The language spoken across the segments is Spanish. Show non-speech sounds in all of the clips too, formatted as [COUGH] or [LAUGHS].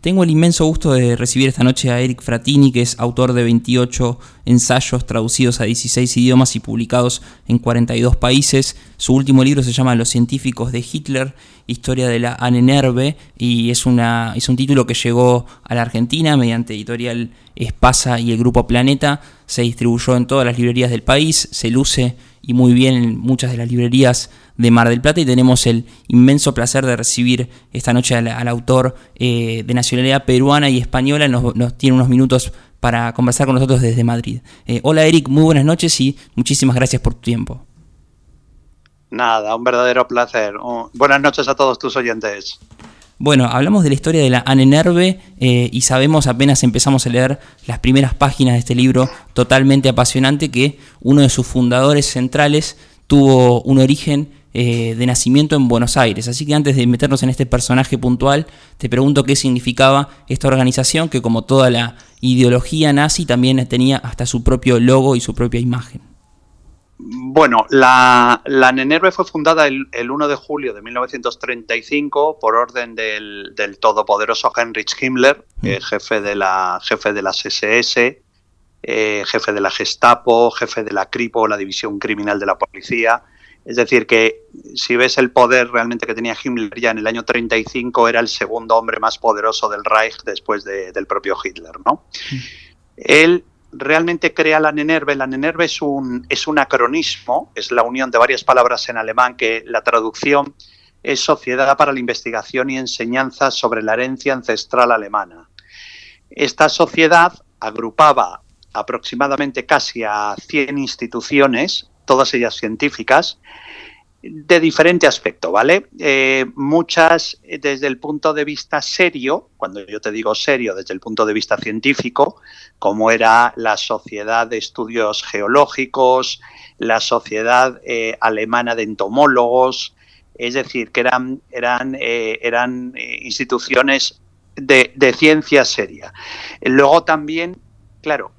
Tengo el inmenso gusto de recibir esta noche a Eric Fratini, que es autor de 28 ensayos traducidos a 16 idiomas y publicados en 42 países. Su último libro se llama Los científicos de Hitler, historia de la Anenerve, y es, es un título que llegó a la Argentina mediante editorial Espasa y el Grupo Planeta. Se distribuyó en todas las librerías del país, se luce y muy bien en muchas de las librerías de Mar del Plata y tenemos el inmenso placer de recibir esta noche al, autor eh, de nacionalidad peruana y española. Nos, tiene unos minutos para conversar con nosotros desde Madrid. Eh, hola Eric, muy buenas noches y muchísimas gracias por tu tiempo. Nada, un verdadero placer. buenas noches a todos tus oyentes. Bueno, hablamos de la historia de la Anenerve eh, y sabemos apenas empezamos a leer las primeras páginas de este libro totalmente apasionante que uno de sus fundadores centrales tuvo un origen eh, de nacimiento en Buenos Aires. Así que antes de meternos en este personaje puntual, te pregunto qué significaba esta organización que como toda la ideología nazi también tenía hasta su propio logo y su propia imagen. Bueno, la, la Nenerve fue fundada el, 1 de julio de 1935 por orden del, todopoderoso Heinrich Himmler, mm. eh, jefe, de la, jefe de las SS, eh, jefe de la Gestapo, jefe de la CRIPO, la División Criminal de la Policía, es decir, que si ves el poder realmente que tenía Himmler ya en el año 35, era el segundo hombre más poderoso del Reich después del propio Hitler, ¿no? Él realmente crea la Nenerve. La Nenerve es un, es un acronismo, es la unión de varias palabras en alemán que la traducción es Sociedad para la Investigación y Enseñanza sobre la Herencia Ancestral Alemana. Esta sociedad agrupaba aproximadamente casi a 100 instituciones todas ellas científicas, de diferente aspecto, ¿vale? Eh, muchas eh, desde el punto de vista serio, cuando yo te digo serio, desde el punto de vista científico, como era la Sociedad de Estudios Geológicos, la Sociedad eh, Alemana de Entomólogos, es decir, que eran, eran, eran instituciones de, de ciencia seria. Luego también, claro,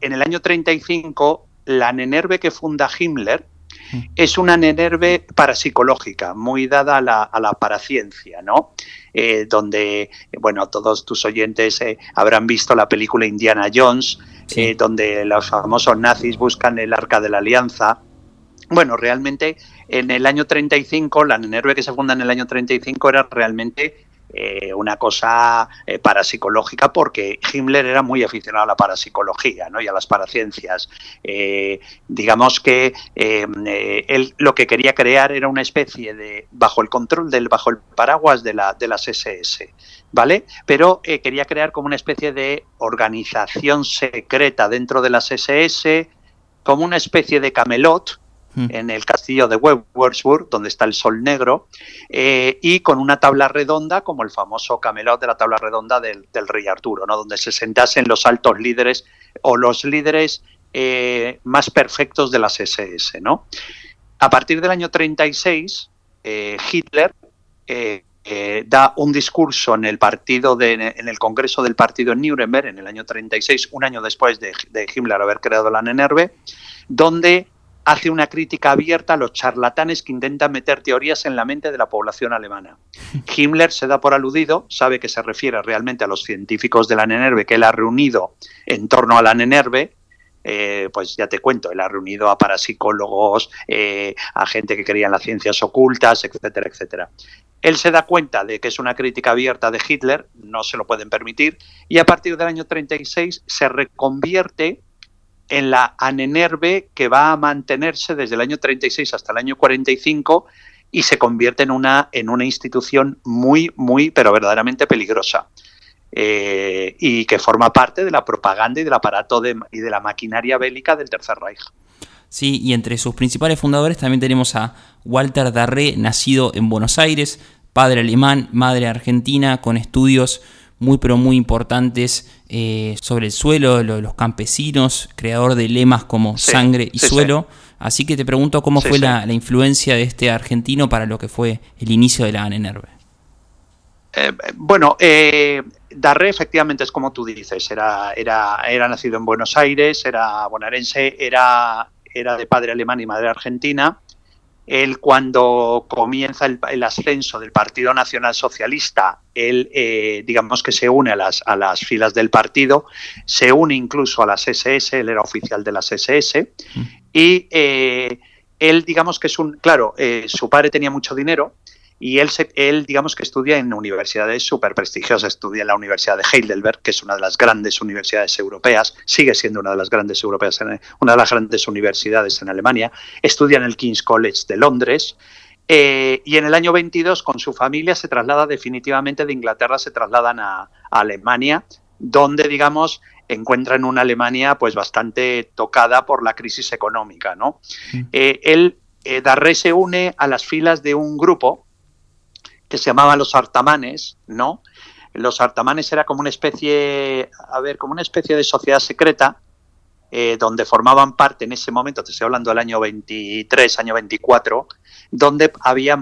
en el año 35 la Nenerve que funda Himmler mm. es una Nenerve parapsicológica, muy dada a la, a la paraciencia, ¿no? Eh, donde, bueno, todos tus oyentes eh, habrán visto la película Indiana Jones, eh, donde los famosos nazis buscan el arca de la alianza. Bueno, realmente en el año 35, la Nenerve que se funda en el año 35 era realmente eh, una cosa eh, parapsicológica porque Himmler era muy aficionado a la parapsicología ¿no? y a las paraciencias. Eh, digamos que él lo que quería crear era una especie de, bajo el control del, bajo el paraguas de, la, de las SS, ¿vale? Pero quería crear como una especie de organización secreta dentro de las SS, como una especie de camelot, en el castillo de Würzburg, donde está el sol negro, eh, y con una tabla redonda, como el famoso camelot de la tabla redonda del, rey Arturo, ¿no? donde se sentasen los altos líderes o los líderes eh, más perfectos de las SS. ¿no? A partir del año 36, eh, Hitler da un discurso en el partido de, en el Congreso del Partido en Nuremberg en el año 36, un año después de, de Himmler haber creado la NENERVE, donde hace una crítica abierta a los charlatanes que intentan meter teorías en la mente de la población alemana. [LAUGHS] Himmler se da por aludido, sabe que se refiere realmente a los científicos de la NENERVE que él ha reunido en torno a la NENERVE, eh, pues ya te cuento, él ha reunido a parapsicólogos, eh, a gente que creía en las ciencias ocultas, etcétera, etcétera. Él se da cuenta de que es una crítica abierta de Hitler, no se lo pueden permitir, y a partir del año 36 se reconvierte en la Anenerve que va a mantenerse desde el año 36 hasta el año 45 y se convierte en una, en una institución muy, muy, pero verdaderamente peligrosa. Eh, y que forma parte de la propaganda y del aparato y de la maquinaria bélica del Tercer Reich. Sí, y entre sus principales fundadores también tenemos a Walter Darré, nacido en Buenos Aires, padre alemán, madre argentina, con estudios muy pero muy importantes eh, sobre el suelo, los campesinos, creador de lemas como sangre y suelo. Así que te pregunto cómo fue la, influencia de este argentino para lo que fue el inicio de la ANENERVE. Eh, bueno, eh, Darré efectivamente es como tú dices, era, era, era nacido en Buenos Aires, era bonaerense, era, era de padre alemán y madre argentina Él cuando comienza el, ascenso del Partido Nacional Socialista, él eh, digamos que se une a las, a las filas del partido, se une incluso a las SS, él era oficial de las SS, mm. y eh, él digamos que es un, claro, eh, su padre tenía mucho dinero, y él, él, digamos que estudia en universidades súper prestigiosas, estudia en la Universidad de Heidelberg, que es una de las grandes universidades europeas, sigue siendo una de las grandes europeas, una de las grandes universidades en Alemania, estudia en el King's College de Londres, eh, y en el año 22 con su familia se traslada definitivamente de Inglaterra, se trasladan a, Alemania, donde, digamos, encuentran una Alemania pues bastante tocada por la crisis económica, ¿no? Eh, él, eh, Darré se une a las filas de un grupo que se llamaban los artamanes, ¿no? Los artamanes era como una especie, a ver, como una especie de sociedad secreta eh, donde formaban parte en ese momento, te estoy hablando del año 23, año 24, donde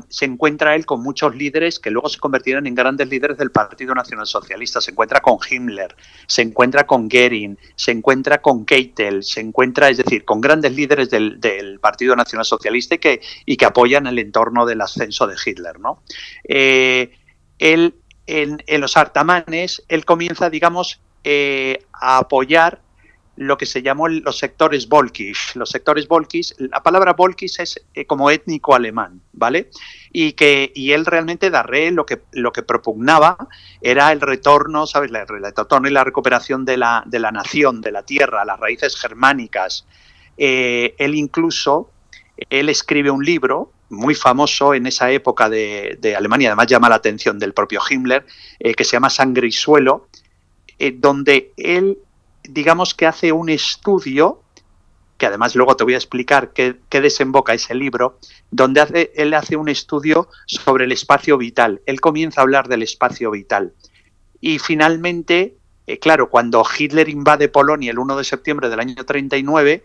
se encuentra él con muchos líderes que luego se convirtieron en grandes líderes del Partido Nacional Socialista. Se encuentra con Himmler, se encuentra con Goering, se encuentra con Keitel, se encuentra, es decir, con grandes líderes del, Partido Nacional Socialista y que, y que apoyan el entorno del ascenso de Hitler. ¿no? Eh, él, en, los artamanes, él comienza, digamos, eh, a apoyar lo que se llamó los sectores volkisch. Los sectores volkisch, la palabra volkisch es eh, como étnico alemán, ¿vale? Y que y él realmente Darré lo que lo que propugnaba era el retorno, ¿sabes? El retorno y la recuperación de la, de la nación, de la tierra, las raíces germánicas. Eh, él incluso él escribe un libro muy famoso en esa época de, Alemania, además llama la atención del propio Himmler, eh, que se llama Sangre y Suelo, donde él digamos que hace un estudio, que además luego te voy a explicar qué, desemboca ese libro, donde hace, él hace un estudio sobre el espacio vital. Él comienza a hablar del espacio vital. Y finalmente, eh, claro, cuando Hitler invade Polonia el 1 de septiembre del año 39,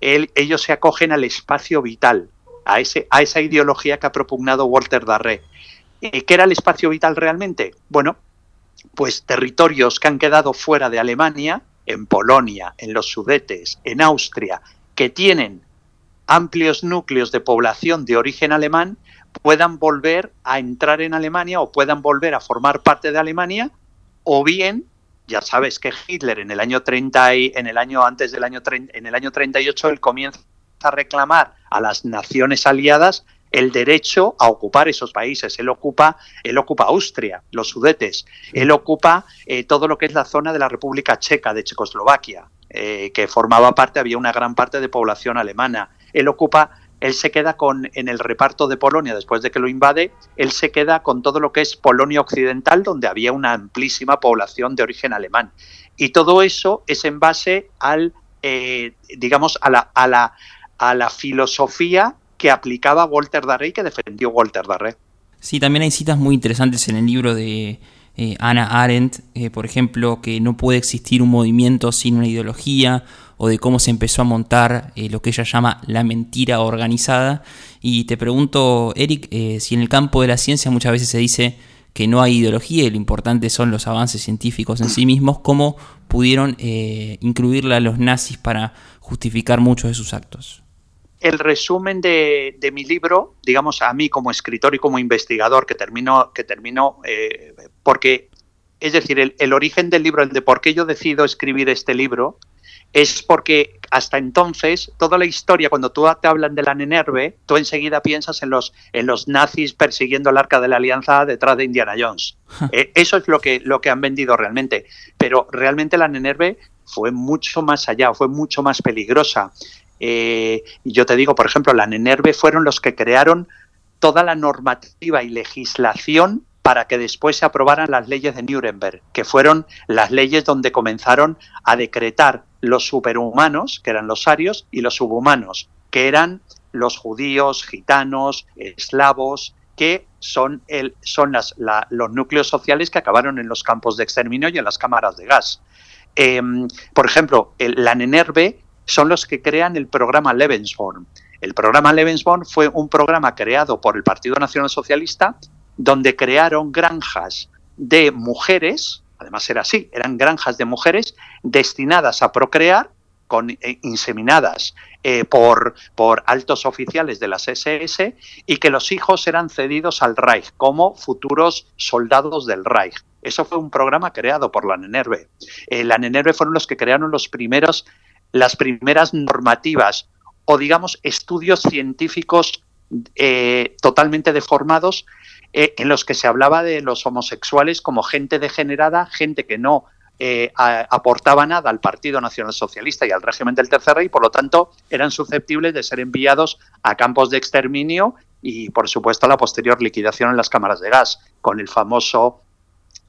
él, ellos se acogen al espacio vital, a, ese, a esa ideología que ha propugnado Walter Darré. Eh, ¿Qué era el espacio vital realmente? Bueno, pues territorios que han quedado fuera de Alemania, en Polonia, en los Sudetes, en Austria, que tienen amplios núcleos de población de origen alemán, puedan volver a entrar en Alemania o puedan volver a formar parte de Alemania, o bien, ya sabes que Hitler en el año 30 y en el año antes del año en el año 38 él comienza a reclamar a las naciones aliadas el derecho a ocupar esos países. Él ocupa, él ocupa Austria, los Sudetes, él ocupa eh, todo lo que es la zona de la República Checa, de Checoslovaquia, eh, que formaba parte, había una gran parte de población alemana. Él ocupa, él se queda con, en el reparto de Polonia, después de que lo invade, él se queda con todo lo que es Polonia Occidental, donde había una amplísima población de origen alemán. Y todo eso es en base al, eh, digamos, a la, a la, a la filosofía que aplicaba Walter Darré y que defendió Walter Darré. Sí, también hay citas muy interesantes en el libro de eh, Anna Arendt, eh, por ejemplo, que no puede existir un movimiento sin una ideología, o de cómo se empezó a montar eh, lo que ella llama la mentira organizada. Y te pregunto, Eric, si en el campo de la ciencia muchas veces se dice que no hay ideología y lo importante son los avances científicos en sí mismos, ¿cómo pudieron incluirla los nazis para justificar muchos de sus actos? El resumen de, mi libro, digamos, a mí como escritor y como investigador, que termino, que termino eh, porque, es decir, el, origen del libro, el de por qué yo decido escribir este libro, es porque hasta entonces toda la historia, cuando tú te hablan de la Nenerve, tú enseguida piensas en los, en los nazis persiguiendo el arca de la alianza detrás de Indiana Jones. Eh, eso es lo que, lo que han vendido realmente. Pero realmente la Nenerve fue mucho más allá, fue mucho más peligrosa. Eh, yo te digo, por ejemplo, la NENERVE fueron los que crearon toda la normativa y legislación para que después se aprobaran las leyes de Nuremberg, que fueron las leyes donde comenzaron a decretar los superhumanos, que eran los arios, y los subhumanos, que eran los judíos, gitanos, eslavos, que son, el, son los núcleos sociales que acabaron en los campos de exterminio y en las cámaras de gas. Em, por ejemplo, la NENERVE son los que crean el programa Lebensborn. El programa Lebensborn fue un programa creado por el Partido Nacional Socialista donde crearon granjas de mujeres, además era así, eran granjas de mujeres destinadas a procrear con, eh, inseminadas eh, por, por altos oficiales de las SS y que los hijos eran cedidos al Reich como futuros soldados del Reich. Eso fue un programa creado por la Nenerve. la Nenerve fueron los que crearon los primeros, las primeras normativas o digamos estudios científicos totalmente deformados en los que se hablaba de los homosexuales como gente degenerada, gente que no eh, aportaba nada al Partido Nacional Socialista y al régimen del Tercer Rey, por lo tanto eran susceptibles de ser enviados a campos de exterminio y, por supuesto, a la posterior liquidación en las cámaras de gas, con el famoso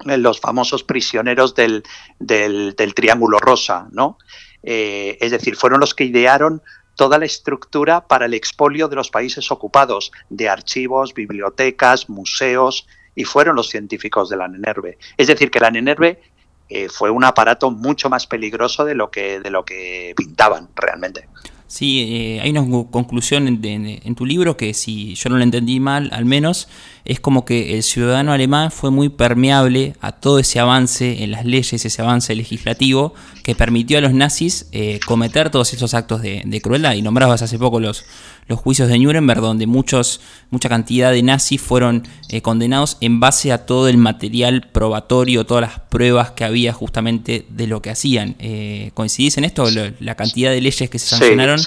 eh, los famosos prisioneros del, del, Triángulo Rosa, ¿no? Eh, es decir, fueron los que idearon toda la estructura para el expolio de los países ocupados, de archivos, bibliotecas, museos, y fueron los científicos de la NENERVE. Es decir, que la NENERVE eh, fue un aparato mucho más peligroso de lo que, de lo que pintaban realmente. Sí, eh, hay una conclusión en, tu libro que si yo no lo entendí mal, al menos, es como que el ciudadano alemán fue muy permeable a todo ese avance en las leyes, ese avance legislativo que permitió a los nazis eh, cometer todos esos actos de, de, crueldad. Y nombrabas hace poco los, los juicios de Nuremberg, donde muchos, mucha cantidad de nazis fueron eh, condenados en base a todo el material probatorio, todas las pruebas que había justamente de lo que hacían. Eh, ¿Coincidís en esto? ¿La cantidad de leyes que se sancionaron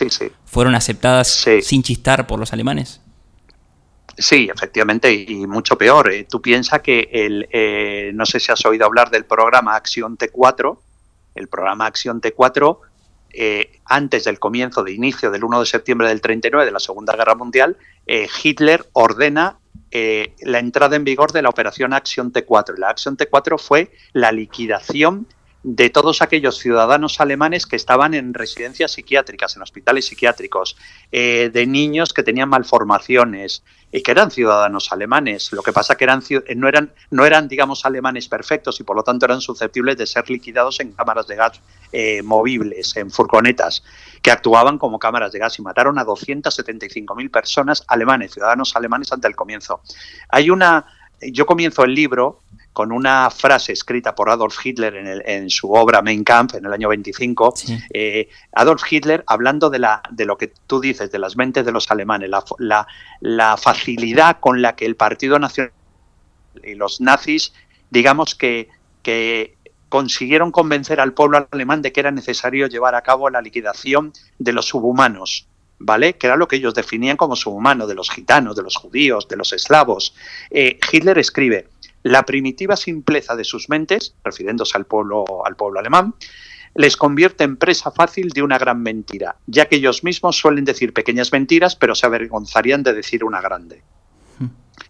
fueron aceptadas sin chistar por los alemanes? Sí, efectivamente, y mucho peor. Eh. Tú piensas que el, no sé si has oído hablar del programa Acción T4. El programa Acción T4 eh, antes del comienzo de inicio del 1 de septiembre del 39 de la Segunda Guerra Mundial, eh, Hitler ordena eh, la entrada en vigor de la operación Acción T4. La Acción T4 fue la liquidación de todos aquellos ciudadanos alemanes que estaban en residencias psiquiátricas, en hospitales psiquiátricos, eh, de niños que tenían malformaciones y que eran ciudadanos alemanes. Lo que pasa que eran, no, eran, no eran, digamos, alemanes perfectos y por lo tanto eran susceptibles de ser liquidados en cámaras de gas eh, movibles, en furgonetas, que actuaban como cámaras de gas y mataron a 275.000 personas alemanes, ciudadanos alemanes, ante el comienzo. Hay una. Yo comienzo el libro con una frase escrita por Adolf Hitler en, su obra Mein Kampf en el año 25. Eh, Adolf Hitler, hablando de, la, de lo que tú dices, de las mentes de los alemanes, la, la, facilidad con la que el Partido Nacional y los nazis, digamos que, que consiguieron convencer al pueblo alemán de que era necesario llevar a cabo la liquidación de los subhumanos. ¿Vale? Que era lo que ellos definían como subhumano, de los gitanos, de los judíos, de los eslavos. Eh, Hitler escribe, la primitiva simpleza de sus mentes, refiriéndose al pueblo, al pueblo alemán, les convierte en presa fácil de una gran mentira, ya que ellos mismos suelen decir pequeñas mentiras, pero se avergonzarían de decir una grande.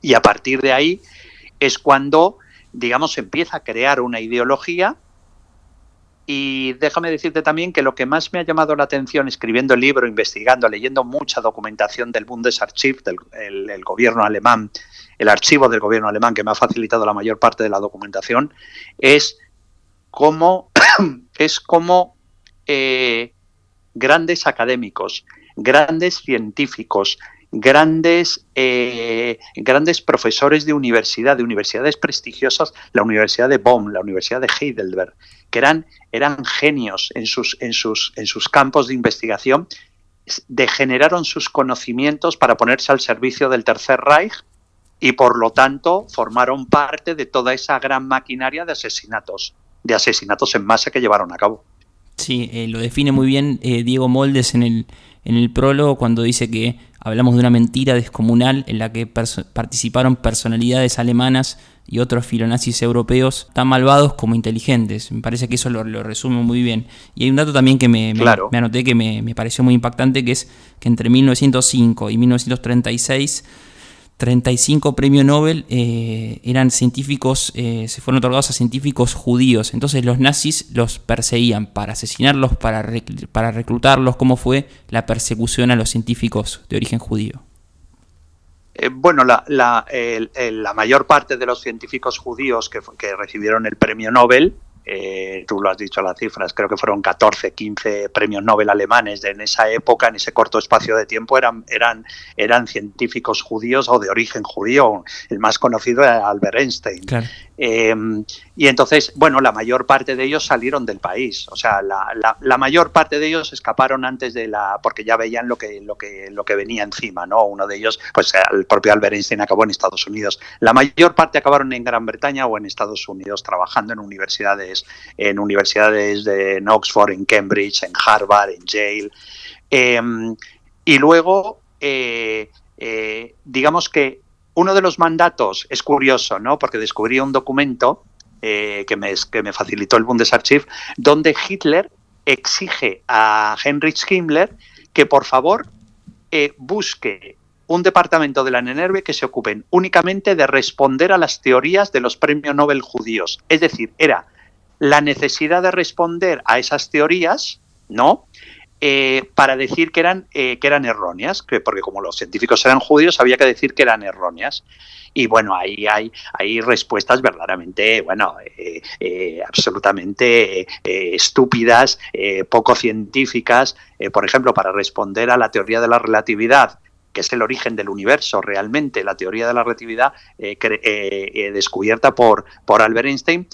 Y a partir de ahí es cuando, digamos, empieza a crear una ideología. Y déjame decirte también que lo que más me ha llamado la atención escribiendo el libro, investigando, leyendo mucha documentación del Bundesarchiv, del el gobierno alemán, el archivo del gobierno alemán que me ha facilitado la mayor parte de la documentación, es cómo, [COUGHS] es como eh, grandes académicos, grandes científicos, grandes, eh, grandes profesores de universidad, de universidades prestigiosas, la Universidad de Bonn, la Universidad de Heidelberg, que eran, eran genios en sus, en, sus, en sus campos de investigación, degeneraron sus conocimientos para ponerse al servicio del Tercer Reich y por lo tanto formaron parte de toda esa gran maquinaria de asesinatos, de asesinatos en masa que llevaron a cabo. Sí, eh, lo define muy bien eh, Diego Moldes en el, en el prólogo cuando dice que hablamos de una mentira descomunal en la que participaron personalidades alemanas y otros filonazis europeos tan malvados como inteligentes. Me parece que eso lo, resume muy bien. Y hay un dato también que me, me, anoté que me, me pareció muy impactante, que es que entre 1905 y 1936 35 premios Nobel eh, eran científicos, eh, se fueron otorgados a científicos judíos. Entonces los nazis los perseguían para asesinarlos, para, para reclutarlos. ¿Cómo fue la persecución a los científicos de origen judío? Eh, bueno, la, la, mayor parte de los científicos judíos que, que recibieron el premio Nobel eh, tú lo has dicho las cifras, creo que fueron 14, 15 premios Nobel alemanes en esa época, en ese corto espacio de tiempo, eran, eran, eran científicos judíos o de origen judío. El más conocido era Albert Einstein. Em, y entonces, bueno, la mayor parte de ellos salieron del país. O sea, la, la, mayor parte de ellos escaparon antes de la. porque ya veían lo que, lo que, lo que venía encima, ¿no? Uno de ellos, pues el propio Albert Einstein acabó en Estados Unidos. La mayor parte acabaron en Gran Bretaña o en Estados Unidos trabajando en universidades, en universidades de en Oxford, en Cambridge, en Harvard, en Yale. Em, y luego, eh, eh, digamos que uno de los mandatos es curioso, ¿no? Porque descubrí un documento eh, que, me, que me facilitó el Bundesarchiv, donde Hitler exige a Heinrich Himmler que por favor busque un departamento de la NENERVE que se ocupen únicamente de responder a las teorías de los premios Nobel judíos. Es decir, era la necesidad de responder a esas teorías, ¿no? Eh, para decir que eran, eh, que eran erróneas, que, porque como los científicos eran judíos, había que decir que eran erróneas. Y bueno, ahí hay, hay respuestas verdaderamente, bueno, eh, absolutamente estúpidas, poco científicas. por ejemplo, para responder a la teoría de la relatividad, que es el origen del universo realmente, la teoría de la relatividad descubierta por, por Albert Einstein,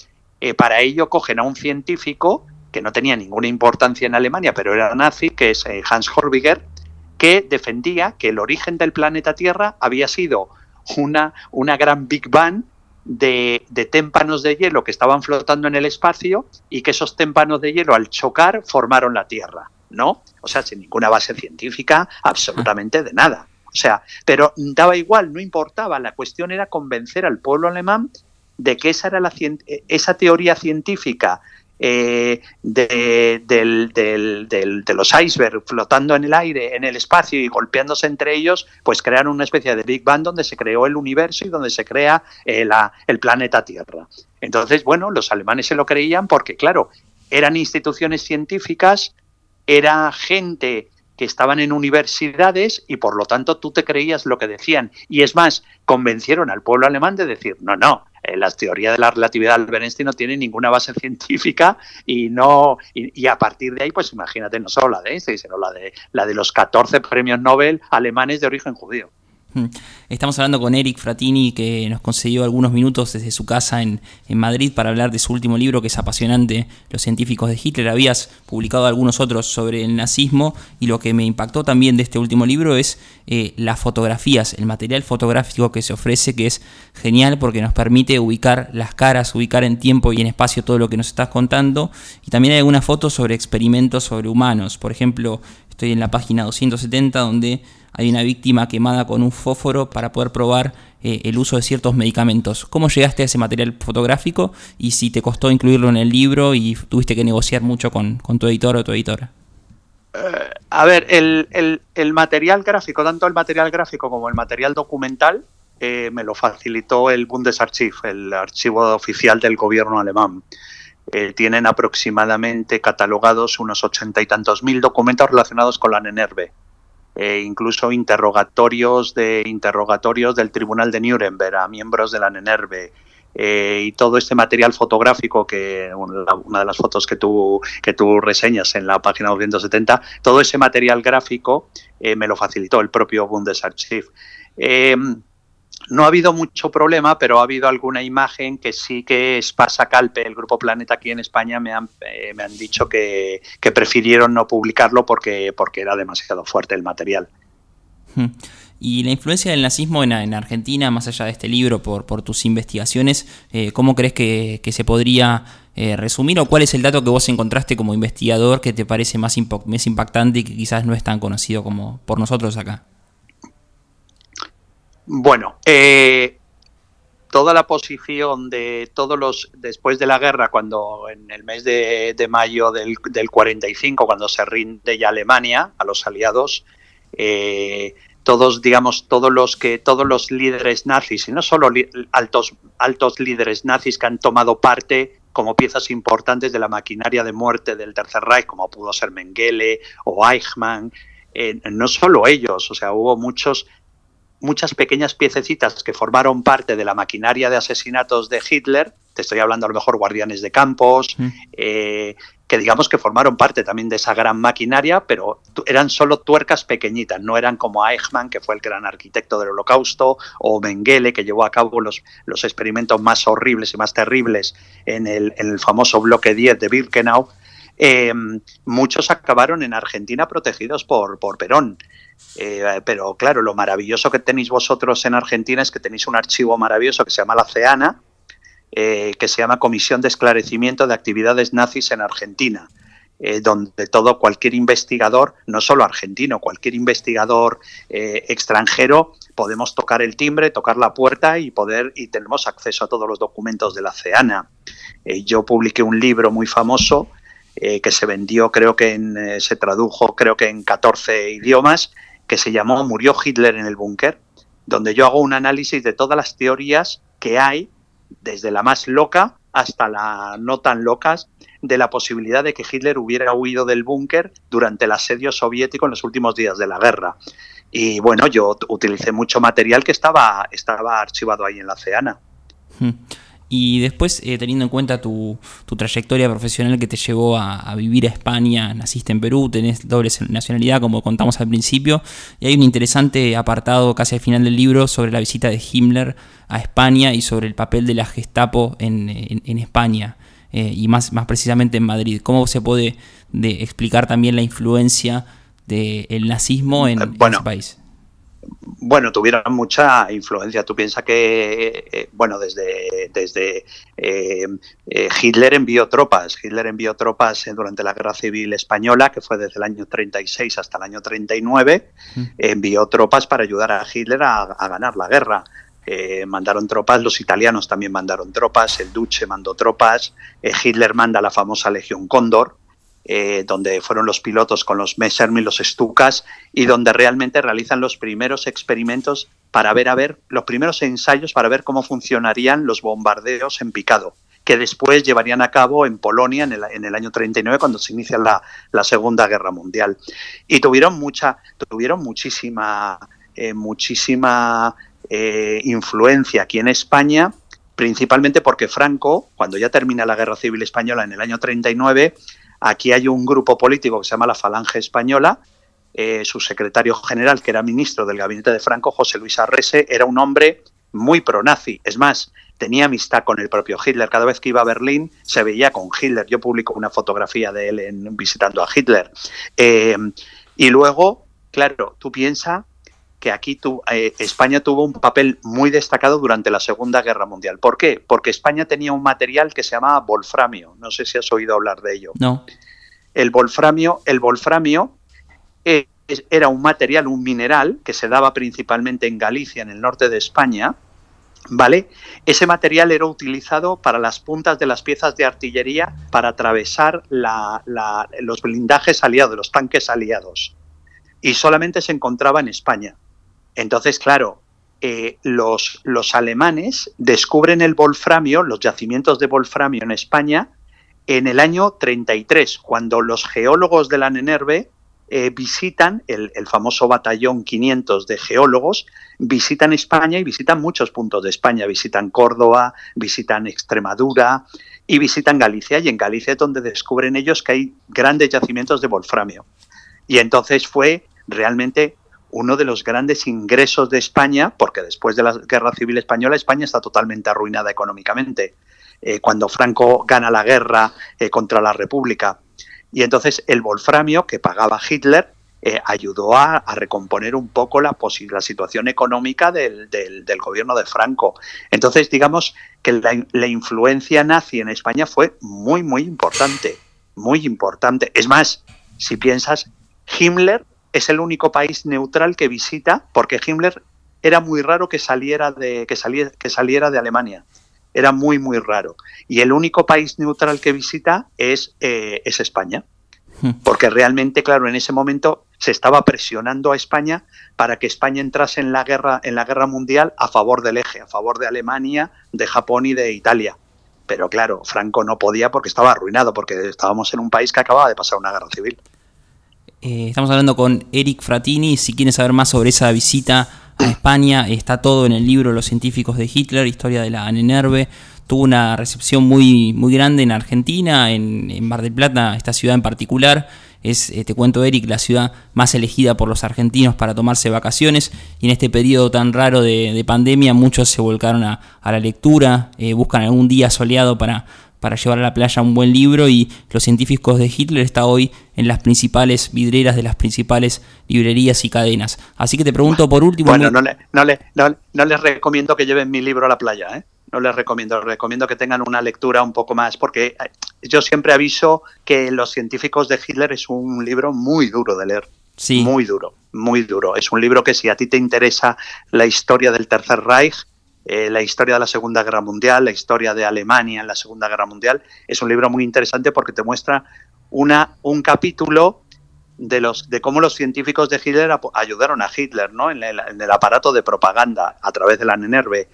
para ello cogen a un científico que no tenía ninguna importancia en Alemania, pero era nazi, que es eh, Hans Horbiger, que defendía que el origen del planeta Tierra había sido una, una gran Big Bang de, de, témpanos de hielo que estaban flotando en el espacio y que esos témpanos de hielo al chocar formaron la Tierra, ¿no? O sea, sin ninguna base científica, absolutamente de nada. O sea, pero daba igual, no importaba, la cuestión era convencer al pueblo alemán de que esa era la esa teoría científica eh, de, los icebergs flotando en el aire, en el espacio y golpeándose entre ellos, pues crearon una especie de Big Bang donde se creó el universo y donde se crea eh, el planeta Tierra. Entonces, bueno, los alemanes se lo creían porque, claro, eran instituciones científicas, era gente que estaban en universidades y por lo tanto tú te creías lo que decían. Y es más, convencieron al pueblo alemán de decir, no, no, eh, la teoría de la relatividad de Albert no tiene ninguna base científica y no y, a partir de ahí, pues imagínate, no solo la de Einstein, sino la de, la de los 14 premios Nobel alemanes de origen judío. Estamos hablando con Eric Fratini, que nos concedió algunos minutos desde su casa en, Madrid para hablar de su último libro, que es apasionante, Los científicos de Hitler. Habías publicado algunos otros sobre el nazismo y lo que me impactó también de este último libro es eh, las fotografías, el material fotográfico que se ofrece, que es genial porque nos permite ubicar las caras, ubicar en tiempo y en espacio todo lo que nos estás contando. Y también hay algunas fotos sobre experimentos sobre humanos. Por ejemplo, estoy en la página 270 donde hay una víctima quemada con un fósforo para poder probar eh, el uso de ciertos medicamentos. ¿Cómo llegaste a ese material fotográfico y si te costó incluirlo en el libro y tuviste que negociar mucho con, tu editor o tu editora? Eh, a ver, el, material gráfico, tanto el material gráfico como el material documental, eh, me lo facilitó el Bundesarchiv, el archivo oficial del gobierno alemán. tienen aproximadamente catalogados unos ochenta y tantos mil documentos relacionados con la NENERVE eh, incluso interrogatorios de interrogatorios del Tribunal de Nuremberg a miembros de la NENERVE. Eh, y todo este material fotográfico que una de las fotos que tú que tú reseñas en la página 270 todo ese material gráfico eh, me lo facilitó el propio Bundesarchiv no ha habido mucho problema, pero ha habido alguna imagen que sí que es Calpe, el Grupo Planeta aquí en España, me han, eh, me han dicho que, prefirieron no publicarlo porque, porque era demasiado fuerte el material. Y la influencia del nazismo en, Argentina, más allá de este libro, por, por tus investigaciones, eh, ¿cómo crees que, se podría eh, resumir o cuál es el dato que vos encontraste como investigador que te parece más, más impactante y que quizás no es tan conocido como por nosotros acá? Bueno, eh, toda la posición de todos los, después de la guerra, cuando en el mes de, mayo del, del, 45, cuando se rinde ya Alemania a los aliados, eh, todos, digamos, todos los que, todos los líderes nazis, y no solo altos, altos líderes nazis que han tomado parte como piezas importantes de la maquinaria de muerte del Tercer Reich, como pudo ser Mengele o Eichmann, eh, no solo ellos, o sea, hubo muchos muchas pequeñas piececitas que formaron parte de la maquinaria de asesinatos de Hitler, te estoy hablando a lo mejor guardianes de campos, mm. eh, que digamos que formaron parte también de esa gran maquinaria, pero eran solo tuercas pequeñitas, no eran como Eichmann, que fue el gran arquitecto del holocausto, o Mengele, que llevó a cabo los, los experimentos más horribles y más terribles en el, en el famoso bloque 10 de Birkenau. Eh, muchos acabaron en Argentina protegidos por, Perón. Eh, pero claro, lo maravilloso que tenéis vosotros en Argentina es que tenéis un archivo maravilloso que se llama la CEANA, eh, que se llama Comisión de Esclarecimiento de Actividades Nazis en Argentina. donde todo cualquier investigador, no solo argentino, cualquier investigador extranjero, podemos tocar el timbre, tocar la puerta y poder y tenemos acceso a todos los documentos de la CEANA. yo publiqué un libro muy famoso eh, que se vendió, creo que en, eh, se tradujo, creo que en 14 idiomas, que se llamó Murió Hitler en el búnker, donde yo hago un análisis de todas las teorías que hay, desde la más loca hasta la no tan locas, de la posibilidad de que Hitler hubiera huido del búnker durante el asedio soviético en los últimos días de la guerra. Y bueno, yo utilicé mucho material que estaba, estaba archivado ahí en la CEANA. Y después, eh, teniendo en cuenta tu, trayectoria profesional que te llevó a, vivir a España, naciste en Perú, tenés doble nacionalidad, como contamos al principio, y hay un interesante apartado casi al final del libro sobre la visita de Himmler a España y sobre el papel de la Gestapo en, España. Eh, y más, más precisamente en Madrid. ¿Cómo se puede explicar también la influencia del nazismo en, en ese país? Bueno, tuvieron mucha influencia. Tú piensas que, eh, bueno, desde, desde eh, eh, Hitler envió tropas. Hitler envió tropas durante la Guerra Civil Española, que fue desde el año 36 hasta el año 39. Mm. Envió tropas para ayudar a Hitler a, ganar la guerra. mandaron tropas, los italianos también mandaron tropas, el Duce mandó tropas, Hitler manda la famosa Legión Cóndor, eh, donde fueron los pilotos con los Messerschmitt, los Stukas, y donde realmente realizan los primeros experimentos para ver, a ver, los primeros ensayos para ver cómo funcionarían los bombardeos en picado que después llevarían a cabo en Polonia en el, en el año 39 cuando se inicia la, la, Segunda Guerra Mundial. Y tuvieron mucha, tuvieron muchísima, eh, muchísima eh, influencia aquí en España, principalmente porque Franco, cuando ya termina la Guerra Civil Española en el año 39, Aquí hay un grupo político que se llama la Falange Española. Eh, su secretario general, que era ministro del gabinete de Franco, José Luis Arrese, era un hombre muy pro-nazi. Es más, tenía amistad con el propio Hitler. Cada vez que iba a Berlín se veía con Hitler. Yo publico una fotografía de él en, visitando a Hitler. Eh, y luego, claro, tú piensas que aquí eh, España tuvo un papel muy destacado durante la Segunda Guerra Mundial. ¿Por qué? Porque España tenía un material que se llamaba wolframio. No sé si has oído hablar de ello. No. El wolframio, el wolframio eh, era un material, un mineral que se daba principalmente en Galicia, en el norte de España. ¿Vale? Ese material era utilizado para las puntas de las piezas de artillería para atravesar los blindajes aliados, los tanques aliados. Y solamente se encontraba en España. Entonces, claro, eh, los, alemanes descubren el wolframio, los yacimientos de wolframio en España, en el año 33, cuando los geólogos de la NENERVE eh, visitan el, famoso batallón 500 de geólogos, visitan España y visitan muchos puntos de España, visitan Córdoba, visitan Extremadura y visitan Galicia, y en Galicia es donde descubren ellos que hay grandes yacimientos de wolframio. Y entonces fue realmente uno de los grandes ingresos de España, porque después de la Guerra Civil Española España está totalmente arruinada económicamente. Eh, cuando Franco gana la guerra eh, contra la República. Y entonces el wolframio que pagaba Hitler eh, ayudó a, recomponer un poco la, situación económica del, gobierno de Franco. Entonces, digamos que la, la, influencia nazi en España fue muy, muy importante, muy importante. Es más, si piensas, Himmler es el único país neutral que visita, porque Himmler era muy raro que saliera de, que saliera, que saliera de Alemania. Era muy, muy raro. Y el único país neutral que visita es, eh, es España. Hmm. Porque realmente, claro, en ese momento se estaba presionando a España para que España entrase en la guerra, en la guerra mundial a favor del eje, a favor de Alemania, de Japón y de Italia. Pero claro, Franco no podía porque estaba arruinado, porque estábamos en un país que acababa de pasar una guerra civil. Eh, estamos hablando con Eric Fratini. Si quieren saber más sobre esa visita a España. Está todo en el libro Los científicos de Hitler, historia de la Anenerve. Tuvo una recepción muy, muy grande en Argentina, en, en Mar del Plata, esta ciudad en particular es, eh, te cuento Eric, la ciudad más elegida por los argentinos para tomarse vacaciones y en este periodo tan raro de, pandemia muchos se volcaron a, la lectura, eh, buscan algún día soleado para, para llevar a la playa un buen libro y Los científicos de Hitler está hoy en las principales vidreras de las principales librerías y cadenas. Así que te pregunto por último... Bueno, no, le, no, le, no les recomiendo que lleven mi libro a la playa, ¿eh? no les recomiendo, les recomiendo que tengan una lectura un poco más, porque eh, yo siempre aviso que Los científicos de Hitler es un libro muy duro de leer. Sí. Muy duro, muy duro. Es un libro que si a ti te interesa la historia del Tercer Reich, eh, la historia de la Segunda Guerra Mundial, la historia de Alemania en la Segunda Guerra Mundial, es un libro muy interesante porque te muestra una, un capítulo de, los, de cómo los científicos de Hitler ayudaron a Hitler ¿no? en, el, aparato de propaganda a través de la NENERVE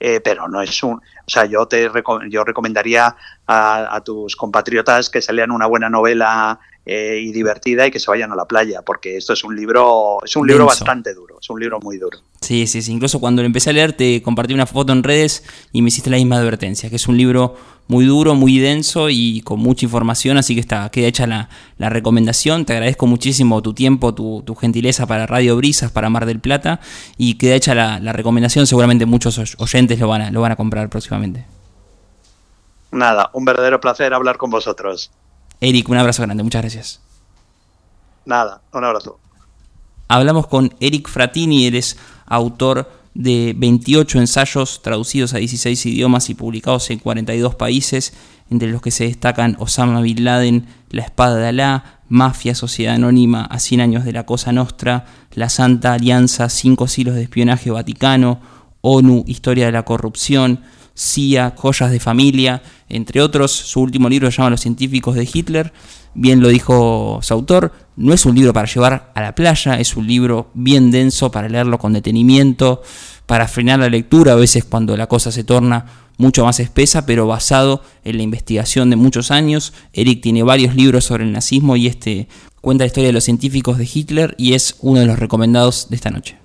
eh, pero no es un... O sea, yo, te yo recomendaría a, tus compatriotas que se lean una buena novela eh, y divertida y que se vayan a la playa, porque esto es un libro, es un libro bastante duro, es un libro muy duro. Sí, sí, sí. Incluso cuando lo empecé a leer te compartí una foto en redes y me hiciste la misma advertencia, que es un libro muy duro, muy denso y con mucha información, así que está, queda hecha la, recomendación. Te agradezco muchísimo tu tiempo, tu, gentileza para Radio Brisas, para Mar del Plata y queda hecha la, recomendación. Seguramente muchos oyentes lo van, a, lo van a comprar próximamente. Nada, un verdadero placer hablar con vosotros. Eric, un abrazo grande, muchas gracias. Nada, un abrazo. Hablamos con Eric Fratini, él es autor de 28 ensayos traducidos a 16 idiomas y publicados en 42 países, entre los que se destacan Osama Bin Laden, La Espada de Alá, Mafia, Sociedad Anónima, a 100 años de la Cosa Nostra, La Santa Alianza, Cinco siglos de espionaje vaticano, ONU, Historia de la Corrupción, CIA, Joyas de Familia, entre otros. Su último libro se llama Los científicos de Hitler. Bien lo dijo su autor, no es un libro para llevar a la playa, es un libro bien denso para leerlo con detenimiento, para frenar la lectura a veces cuando la cosa se torna mucho más espesa, pero basado en la investigación de muchos años. Eric tiene varios libros sobre el nazismo y este cuenta la historia de los científicos de Hitler y es uno de los recomendados de esta noche.